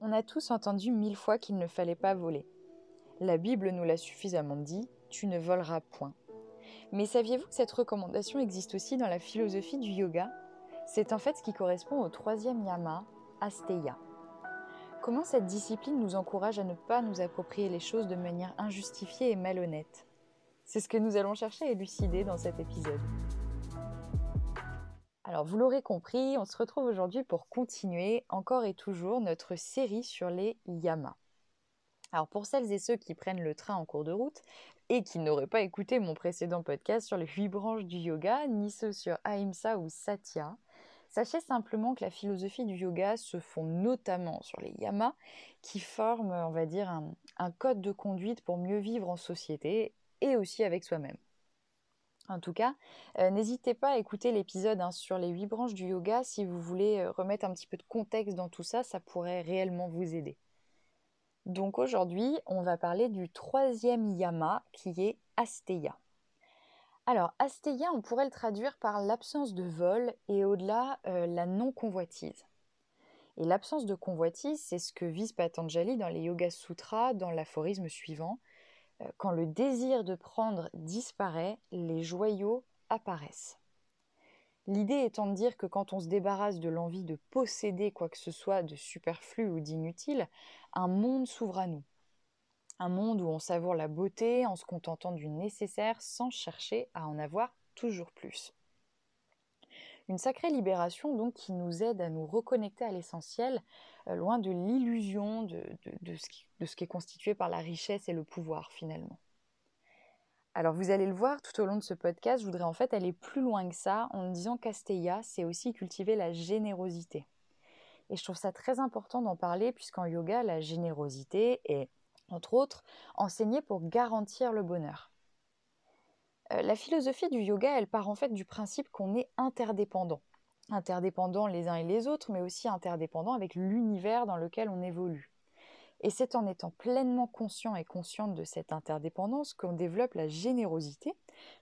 On a tous entendu mille fois qu'il ne fallait pas voler. La Bible nous l'a suffisamment dit, tu ne voleras point. Mais saviez-vous que cette recommandation existe aussi dans la philosophie du yoga? C'est en fait ce qui correspond au troisième yama, Asteya. Comment cette discipline nous encourage à ne pas nous approprier les choses de manière injustifiée et malhonnête? C'est ce que nous allons chercher à élucider dans cet épisode. Alors vous l'aurez compris, on se retrouve aujourd'hui pour continuer encore et toujours notre série sur les yamas. Alors pour celles et ceux qui prennent le train en cours de route et qui n'auraient pas écouté mon précédent podcast sur les huit branches du yoga, ni ceux sur Ahimsa ou Satya, sachez simplement que la philosophie du yoga se fonde notamment sur les yamas qui forment, on va dire, un, un code de conduite pour mieux vivre en société et aussi avec soi-même. En tout cas, euh, n'hésitez pas à écouter l'épisode hein, sur les huit branches du yoga si vous voulez euh, remettre un petit peu de contexte dans tout ça, ça pourrait réellement vous aider. Donc aujourd'hui, on va parler du troisième yama qui est Asteya. Alors, Asteya, on pourrait le traduire par l'absence de vol et au-delà, euh, la non-convoitise. Et l'absence de convoitise, c'est ce que vise Patanjali dans les Yoga Sutras, dans l'aphorisme suivant quand le désir de prendre disparaît, les joyaux apparaissent. L'idée étant de dire que quand on se débarrasse de l'envie de posséder quoi que ce soit de superflu ou d'inutile, un monde s'ouvre à nous. Un monde où on savoure la beauté en se contentant du nécessaire sans chercher à en avoir toujours plus. Une sacrée libération donc qui nous aide à nous reconnecter à l'essentiel, euh, loin de l'illusion de, ce qui, est constitué par la richesse et le pouvoir finalement. Alors vous allez le voir tout au long de ce podcast, je voudrais en fait aller plus loin que ça en disant qu'Asteya, c'est aussi cultiver la générosité. Et je trouve ça très important d'en parler puisqu'en yoga, la générosité est, entre autres, enseignée pour garantir le bonheur. Euh, la philosophie du yoga, elle part en fait du principe qu'on est interdépendant. Interdépendants les uns et les autres, mais aussi interdépendants avec l'univers dans lequel on évolue. Et c'est en étant pleinement conscient et consciente de cette interdépendance qu'on développe la générosité,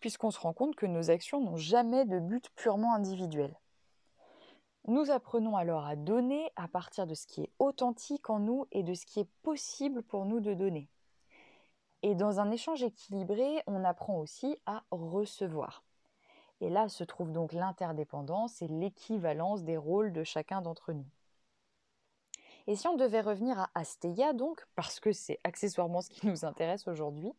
puisqu'on se rend compte que nos actions n'ont jamais de but purement individuel. Nous apprenons alors à donner à partir de ce qui est authentique en nous et de ce qui est possible pour nous de donner. Et dans un échange équilibré, on apprend aussi à recevoir. Et là se trouve donc l'interdépendance et l'équivalence des rôles de chacun d'entre nous. Et si on devait revenir à Asteya, donc, parce que c'est accessoirement ce qui nous intéresse aujourd'hui,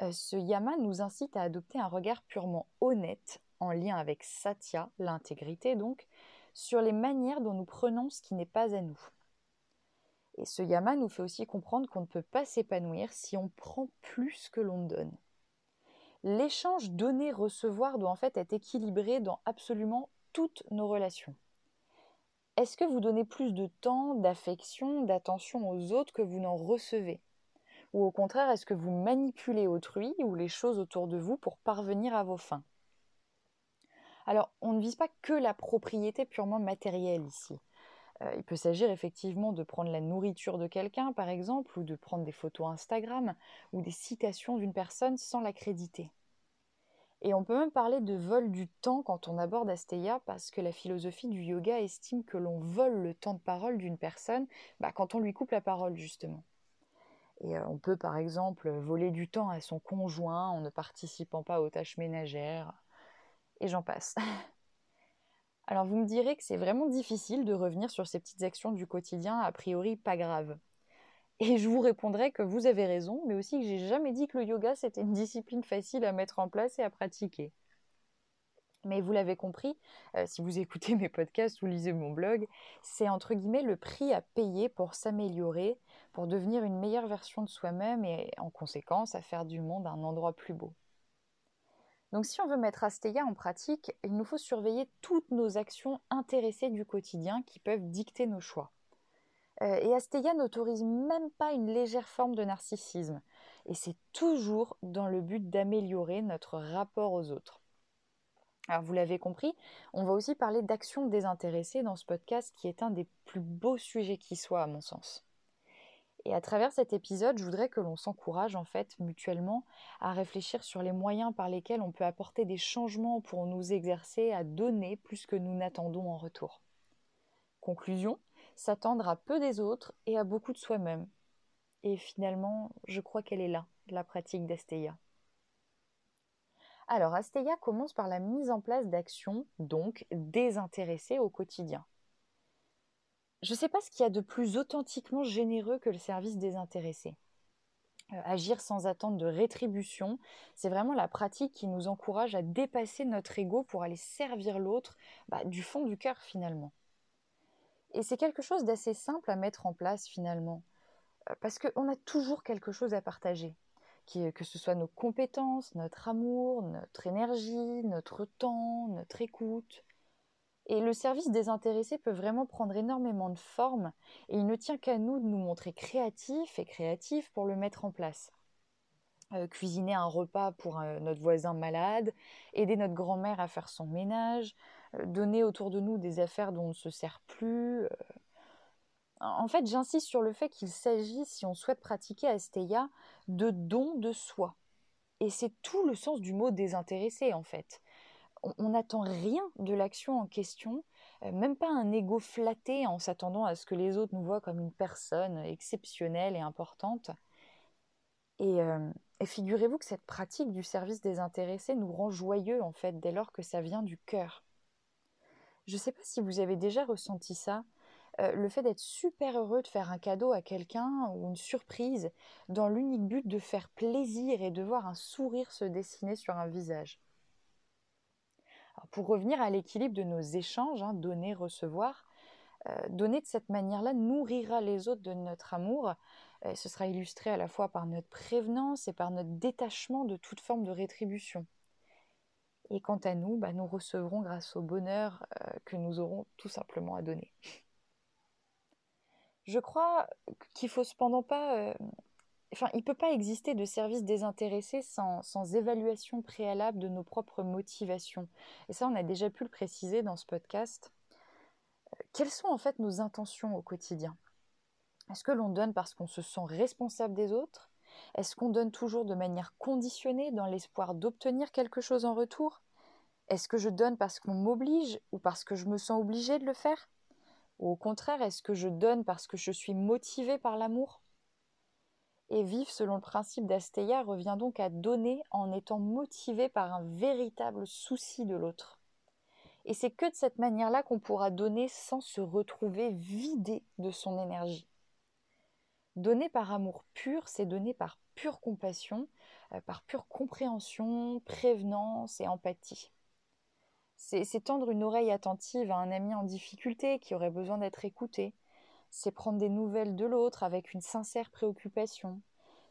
euh, ce yama nous incite à adopter un regard purement honnête, en lien avec Satya, l'intégrité donc, sur les manières dont nous prenons ce qui n'est pas à nous. Et ce yama nous fait aussi comprendre qu'on ne peut pas s'épanouir si on prend plus que l'on donne. L'échange donner-recevoir doit en fait être équilibré dans absolument toutes nos relations. Est-ce que vous donnez plus de temps, d'affection, d'attention aux autres que vous n'en recevez? Ou au contraire, est-ce que vous manipulez autrui ou les choses autour de vous pour parvenir à vos fins? Alors, on ne vise pas que la propriété purement matérielle ici. Euh, il peut s'agir effectivement de prendre la nourriture de quelqu'un, par exemple, ou de prendre des photos Instagram, ou des citations d'une personne sans l'accréditer. Et on peut même parler de vol du temps quand on aborde Asteya, parce que la philosophie du yoga estime que l'on vole le temps de parole d'une personne bah, quand on lui coupe la parole, justement. Et euh, on peut par exemple voler du temps à son conjoint en ne participant pas aux tâches ménagères, et j'en passe. Alors vous me direz que c'est vraiment difficile de revenir sur ces petites actions du quotidien a priori pas graves. Et je vous répondrai que vous avez raison, mais aussi que j'ai jamais dit que le yoga c'était une discipline facile à mettre en place et à pratiquer. Mais vous l'avez compris, euh, si vous écoutez mes podcasts ou lisez mon blog, c'est entre guillemets le prix à payer pour s'améliorer, pour devenir une meilleure version de soi-même et en conséquence à faire du monde un endroit plus beau. Donc si on veut mettre Asteya en pratique, il nous faut surveiller toutes nos actions intéressées du quotidien qui peuvent dicter nos choix. Euh, et Asteya n'autorise même pas une légère forme de narcissisme. Et c'est toujours dans le but d'améliorer notre rapport aux autres. Alors vous l'avez compris, on va aussi parler d'action désintéressée dans ce podcast qui est un des plus beaux sujets qui soit à mon sens. Et à travers cet épisode, je voudrais que l'on s'encourage en fait mutuellement à réfléchir sur les moyens par lesquels on peut apporter des changements pour nous exercer à donner plus que nous n'attendons en retour. Conclusion, s'attendre à peu des autres et à beaucoup de soi-même. Et finalement, je crois qu'elle est là, la pratique d'Asteya. Alors, Asteya commence par la mise en place d'actions, donc désintéressées au quotidien. Je ne sais pas ce qu'il y a de plus authentiquement généreux que le service désintéressé. Euh, agir sans attente de rétribution, c'est vraiment la pratique qui nous encourage à dépasser notre ego pour aller servir l'autre bah, du fond du cœur finalement. Et c'est quelque chose d'assez simple à mettre en place finalement, euh, parce qu'on a toujours quelque chose à partager, que ce soit nos compétences, notre amour, notre énergie, notre temps, notre écoute. Et le service désintéressé peut vraiment prendre énormément de formes et il ne tient qu'à nous de nous montrer créatifs et créatifs pour le mettre en place. Euh, cuisiner un repas pour euh, notre voisin malade, aider notre grand-mère à faire son ménage, euh, donner autour de nous des affaires dont on ne se sert plus. En fait, j'insiste sur le fait qu'il s'agit, si on souhaite pratiquer Asteya, de don de soi. Et c'est tout le sens du mot désintéressé, en fait on n'attend rien de l'action en question, euh, même pas un ego flatté en s'attendant à ce que les autres nous voient comme une personne exceptionnelle et importante. Et, euh, et figurez-vous que cette pratique du service désintéressé nous rend joyeux en fait dès lors que ça vient du cœur. Je ne sais pas si vous avez déjà ressenti ça, euh, le fait d'être super heureux de faire un cadeau à quelqu'un ou une surprise dans l'unique but de faire plaisir et de voir un sourire se dessiner sur un visage pour revenir à l'équilibre de nos échanges, hein, donner, recevoir, euh, donner de cette manière-là nourrira les autres de notre amour. Euh, ce sera illustré à la fois par notre prévenance et par notre détachement de toute forme de rétribution. Et quant à nous, bah, nous recevrons grâce au bonheur euh, que nous aurons tout simplement à donner. Je crois qu'il faut cependant pas Il ne peut pas exister de service désintéressé sans, évaluation préalable de nos propres motivations. Et ça, on a déjà pu le préciser dans ce podcast. Euh, quelles sont en fait nos intentions au quotidien? Est-ce que l'on donne parce qu'on se sent responsable des autres? Est-ce qu'on donne toujours de manière conditionnée dans l'espoir d'obtenir quelque chose en retour? Est-ce que je donne parce qu'on m'oblige ou parce que je me sens obligée de le faire? Ou au contraire, est-ce que je donne parce que je suis motivée par l'amour? Et vivre selon le principe d'Asteya revient donc à donner en étant motivé par un véritable souci de l'autre. Et c'est que de cette manière-là qu'on pourra donner sans se retrouver vidé de son énergie. Donner par amour pur, c'est donner par pure compassion, euh, par pure compréhension, prévenance et empathie. C'est tendre une oreille attentive à un ami en difficulté qui aurait besoin d'être écouté, c'est prendre des nouvelles de l'autre avec une sincère préoccupation.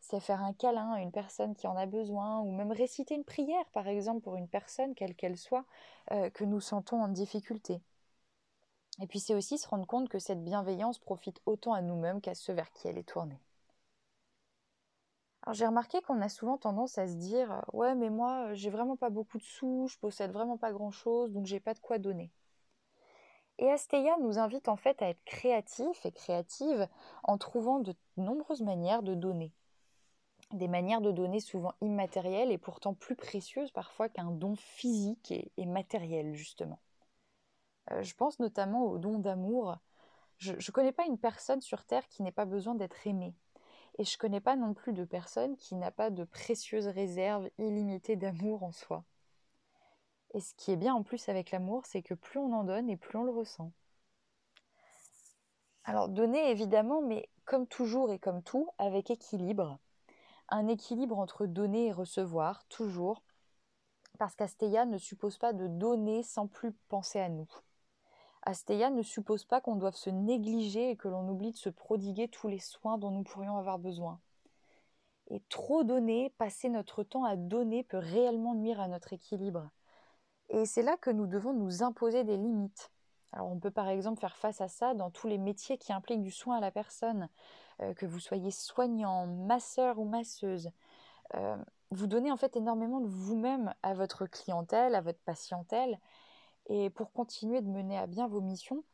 C'est faire un câlin à une personne qui en a besoin, ou même réciter une prière, par exemple, pour une personne, quelle qu'elle soit, euh, que nous sentons en difficulté. Et puis c'est aussi se rendre compte que cette bienveillance profite autant à nous-mêmes qu'à ceux vers qui elle est tournée. Alors j'ai remarqué qu'on a souvent tendance à se dire ouais mais moi j'ai vraiment pas beaucoup de sous, je possède vraiment pas grand chose, donc j'ai pas de quoi donner. Et Asteya nous invite en fait à être créatifs et créatives en trouvant de nombreuses manières de donner. Des manières de donner souvent immatérielles et pourtant plus précieuses parfois qu'un don physique et, matériel justement. Euh, je pense notamment au don d'amour. Je ne connais pas une personne sur Terre qui n'ait pas besoin d'être aimée. Et je ne connais pas non plus de personne qui n'a pas de précieuses réserves illimitées d'amour en soi. Et ce qui est bien en plus avec l'amour, c'est que plus on en donne et plus on le ressent. Alors donner évidemment, mais comme toujours et comme tout, avec équilibre. Un équilibre entre donner et recevoir, toujours. Parce qu'Asteya ne suppose pas de donner sans plus penser à nous. Asteya ne suppose pas qu'on doive se négliger et que l'on oublie de se prodiguer tous les soins dont nous pourrions avoir besoin. Et trop donner, passer notre temps à donner peut réellement nuire à notre équilibre. Et c'est là que nous devons nous imposer des limites. Alors on peut par exemple faire face à ça dans tous les métiers qui impliquent du soin à la personne, euh, que vous soyez soignant, masseur ou masseuse. Euh, vous donnez en fait énormément de vous-même à votre clientèle, à votre patientèle. Et pour continuer de mener à bien vos missions,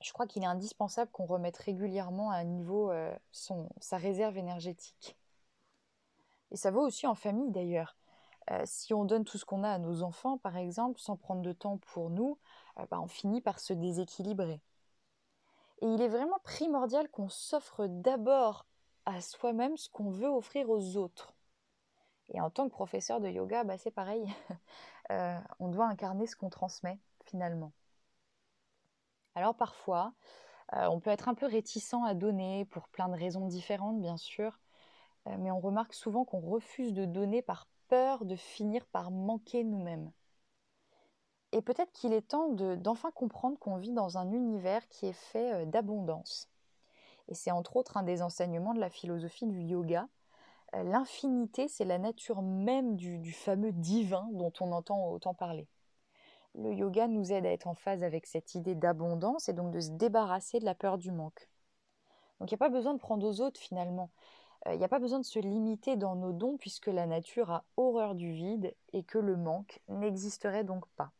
je crois qu'il est indispensable qu'on remette régulièrement à niveau euh, son, sa réserve énergétique. Et ça vaut aussi en famille d'ailleurs. Euh, si on donne tout ce qu'on a à nos enfants, par exemple, sans prendre de temps pour nous, euh, bah, on finit par se déséquilibrer. Et il est vraiment primordial qu'on s'offre d'abord à soi-même ce qu'on veut offrir aux autres. Et en tant que professeur de yoga, bah, c'est pareil. Euh, on doit incarner ce qu'on transmet finalement. Alors parfois, on peut être un peu réticent à donner pour plein de raisons différentes, bien sûr, mais on remarque souvent qu'on refuse de donner par peur de finir par manquer nous-mêmes. Et peut-être qu'il est temps d'enfin comprendre qu'on vit dans un univers qui est fait d'abondance. Et c'est entre autres un des enseignements de la philosophie du yoga, euh, l'infinité, c'est la nature même du, fameux divin dont on entend autant parler. Le yoga nous aide à être en phase avec cette idée d'abondance et donc de se débarrasser de la peur du manque. Donc il n'y a pas besoin de prendre aux autres finalement. Euh, il n'y a pas besoin de se limiter dans nos dons puisque la nature a horreur du vide et que le manque n'existerait donc pas.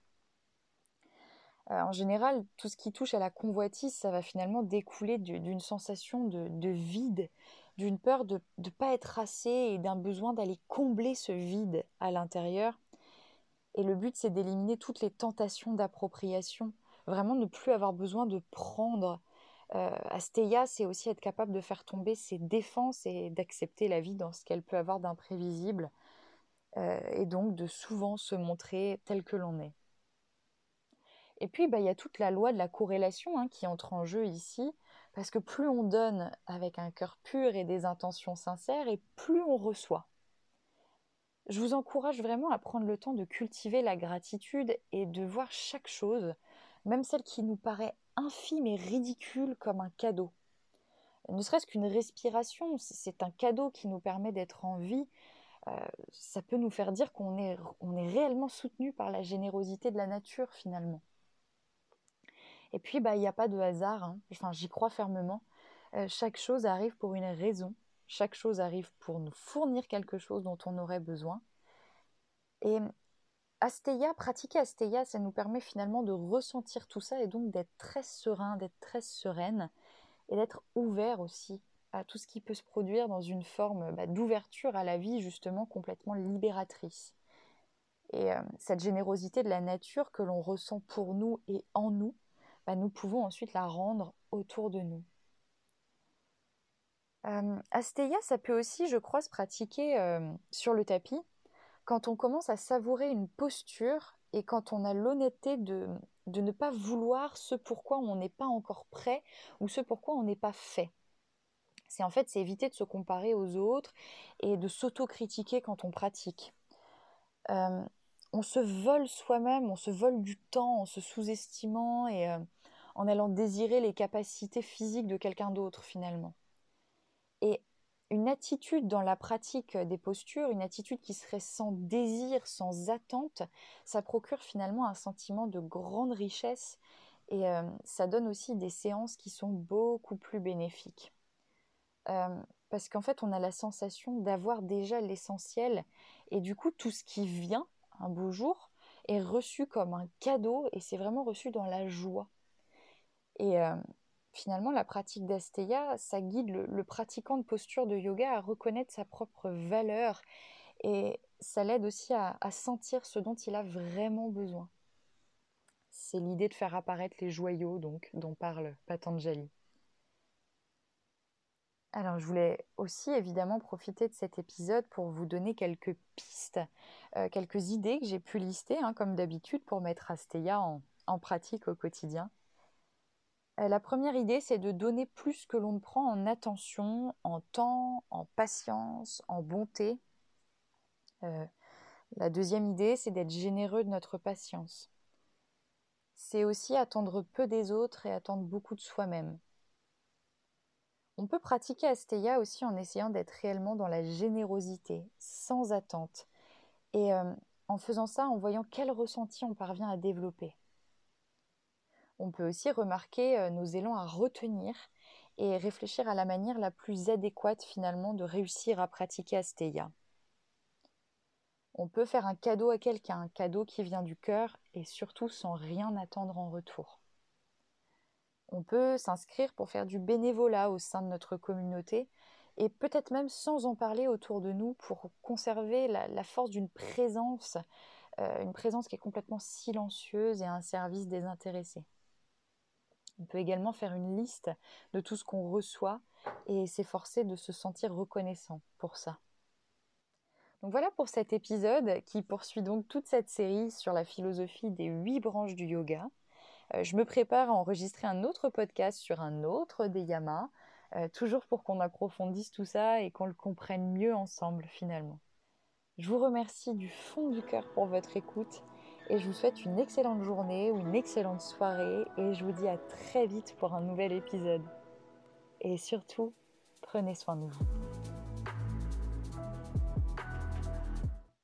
Euh, en général, tout ce qui touche à la convoitise, ça va finalement découler d'une sensation de, vide, d'une peur de ne pas être assez et d'un besoin d'aller combler ce vide à l'intérieur. Et le but, c'est d'éliminer toutes les tentations d'appropriation, vraiment ne plus avoir besoin de prendre. Euh, Asteya, c'est aussi être capable de faire tomber ses défenses et d'accepter la vie dans ce qu'elle peut avoir d'imprévisible, euh, et donc de souvent se montrer tel que l'on est. Et puis, bah, il y a toute la loi de la corrélation hein, qui entre en jeu ici. Parce que plus on donne avec un cœur pur et des intentions sincères, et plus on reçoit. Je vous encourage vraiment à prendre le temps de cultiver la gratitude et de voir chaque chose, même celle qui nous paraît infime et ridicule, comme un cadeau. Ne serait-ce qu'une respiration, c'est un cadeau qui nous permet d'être en vie. Euh, ça peut nous faire dire qu'on est, réellement soutenu par la générosité de la nature finalement. Et puis, bah, il n'y a pas de hasard. Hein. Enfin, j'y crois fermement. Euh, chaque chose arrive pour une raison. Chaque chose arrive pour nous fournir quelque chose dont on aurait besoin. Et Asteya, pratiquer Asteya, ça nous permet finalement de ressentir tout ça et donc d'être très serein, d'être très sereine et d'être ouvert aussi à tout ce qui peut se produire dans une forme bah, d'ouverture à la vie justement complètement libératrice. Et euh, cette générosité de la nature que l'on ressent pour nous et en nous, bah, nous pouvons ensuite la rendre autour de nous. Euh, Asteya, ça peut aussi, je crois, se pratiquer euh, sur le tapis quand on commence à savourer une posture et quand on a l'honnêteté de, ne pas vouloir ce pourquoi on n'est pas encore prêt ou ce pourquoi on n'est pas fait. C'est en fait, c'est éviter de se comparer aux autres et de s'autocritiquer quand on pratique. Euh, on se vole soi-même, on se vole du temps en se sous-estimant et en allant désirer les capacités physiques de quelqu'un d'autre finalement. Une attitude dans la pratique des postures, une attitude qui serait sans désir, sans attente, ça procure finalement un sentiment de grande richesse et euh, ça donne aussi des séances qui sont beaucoup plus bénéfiques. Euh, parce qu'en fait, on a la sensation d'avoir déjà l'essentiel et du coup, tout ce qui vient un beau jour est reçu comme un cadeau et c'est vraiment reçu dans la joie. Et euh, finalement, la pratique d'Asteya, ça guide le, pratiquant de posture de yoga à reconnaître sa propre valeur et ça l'aide aussi à, sentir ce dont il a vraiment besoin. C'est l'idée de faire apparaître les joyaux donc dont parle Patanjali. Alors, je voulais aussi évidemment profiter de cet épisode pour vous donner quelques pistes, euh, quelques idées que j'ai pu lister, hein, comme d'habitude, pour mettre Asteya en pratique au quotidien. Euh, la première idée, c'est de donner plus que l'on ne prend en attention, en temps, en patience, en bonté. Euh, la deuxième idée, c'est d'être généreux de notre patience. C'est aussi attendre peu des autres et attendre beaucoup de soi-même. On peut pratiquer Asteya aussi en essayant d'être réellement dans la générosité, sans attente, et euh, en faisant ça en voyant quel ressenti on parvient à développer on peut aussi remarquer euh, nos élans à retenir et réfléchir à la manière la plus adéquate finalement de réussir à pratiquer Asteya. On peut faire un cadeau à quelqu'un, un cadeau qui vient du cœur et surtout sans rien attendre en retour. On peut s'inscrire pour faire du bénévolat au sein de notre communauté et peut-être même sans en parler autour de nous pour conserver la, force d'une présence, euh, une présence qui est complètement silencieuse et un service désintéressé. On peut également faire une liste de tout ce qu'on reçoit et s'efforcer de se sentir reconnaissant pour ça. Donc voilà pour cet épisode qui poursuit donc toute cette série sur la philosophie des huit branches du yoga. Euh, je me prépare à enregistrer un autre podcast sur un autre des yamas, euh, toujours pour qu'on approfondisse tout ça et qu'on le comprenne mieux ensemble finalement. Je vous remercie du fond du cœur pour votre écoute et je vous souhaite une excellente journée ou une excellente soirée et je vous dis à très vite pour un nouvel épisode. Et surtout, prenez soin de vous.